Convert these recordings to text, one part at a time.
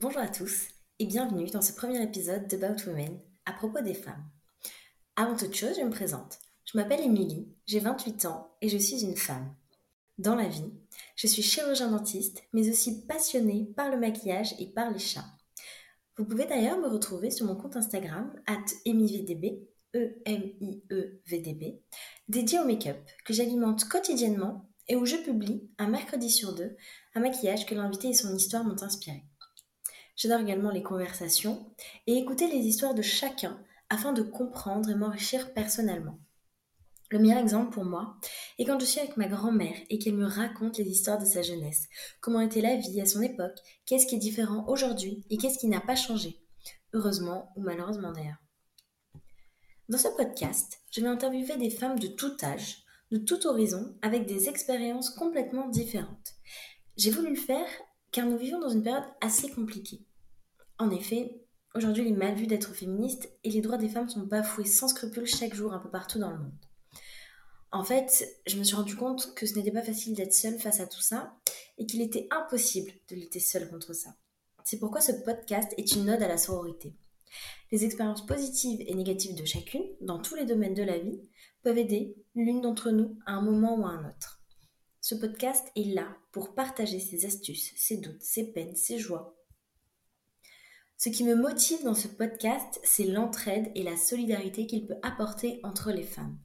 Bonjour à tous et bienvenue dans ce premier épisode d'About Women à propos des femmes. Avant toute chose, je me présente. Je m'appelle Émilie, j'ai 28 ans et je suis une femme. Dans la vie, je suis chirurgien dentiste, mais aussi passionnée par le maquillage et par les chats. Vous pouvez d'ailleurs me retrouver sur mon compte Instagram, at EmiVDB, E-M-I-E-V-D-B, dédié au make-up, que j'alimente quotidiennement et où je publie, un mercredi sur deux, un maquillage que l'invité et son histoire m'ont inspiré. J'adore également les conversations et écouter les histoires de chacun afin de comprendre et m'enrichir personnellement. Le meilleur exemple pour moi est quand je suis avec ma grand-mère et qu'elle me raconte les histoires de sa jeunesse, comment était la vie à son époque, qu'est-ce qui est différent aujourd'hui? Et qu'est-ce qui n'a pas changé, heureusement ou malheureusement d'ailleurs. Dans ce podcast, je vais interviewer des femmes de tout âge, de tout horizon, avec des expériences complètement différentes. J'ai voulu le faire car nous vivons dans une période assez compliquée. En effet, aujourd'hui il est mal vu d'être féministe et les droits des femmes sont bafoués sans scrupule chaque jour un peu partout dans le monde. En fait, je me suis rendu compte que ce n'était pas facile d'être seule face à tout ça et qu'il était impossible de lutter seule contre ça. C'est pourquoi ce podcast est une ode à la sororité. Les expériences positives et négatives de chacune, dans tous les domaines de la vie, peuvent aider l'une d'entre nous à un moment ou à un autre. Ce podcast est là pour partager ses astuces, ses doutes, ses peines, ses joies, ce qui me motive dans ce podcast, c'est l'entraide et la solidarité qu'il peut apporter entre les femmes.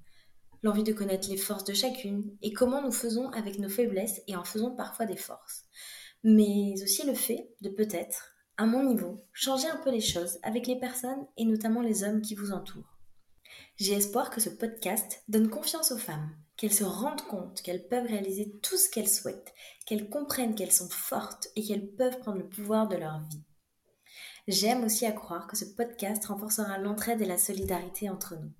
L'envie de connaître les forces de chacune et comment nous faisons avec nos faiblesses et en faisons parfois des forces. Mais aussi le fait de peut-être, à mon niveau, changer un peu les choses avec les personnes et notamment les hommes qui vous entourent. J'ai espoir que ce podcast donne confiance aux femmes, qu'elles se rendent compte qu'elles peuvent réaliser tout ce qu'elles souhaitent, qu'elles comprennent qu'elles sont fortes et qu'elles peuvent prendre le pouvoir de leur vie. J'aime aussi à croire que ce podcast renforcera l'entraide et la solidarité entre nous.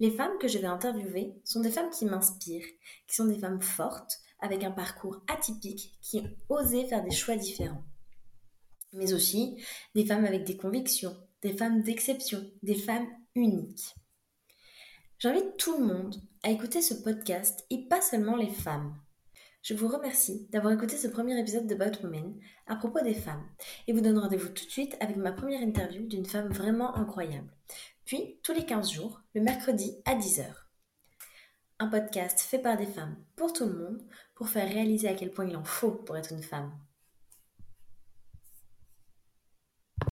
Les femmes que je vais interviewer sont des femmes qui m'inspirent, qui sont des femmes fortes, avec un parcours atypique, qui ont osé faire des choix différents. Mais aussi des femmes avec des convictions, des femmes d'exception, des femmes uniques. J'invite tout le monde à écouter ce podcast et pas seulement les femmes. Je vous remercie d'avoir écouté ce premier épisode de About Women à propos des femmes et vous donne rendez-vous tout de suite avec ma première interview d'une femme vraiment incroyable. Puis, tous les 15 jours, le mercredi à 10h. Un podcast fait par des femmes pour tout le monde pour faire réaliser à quel point il en faut pour être une femme.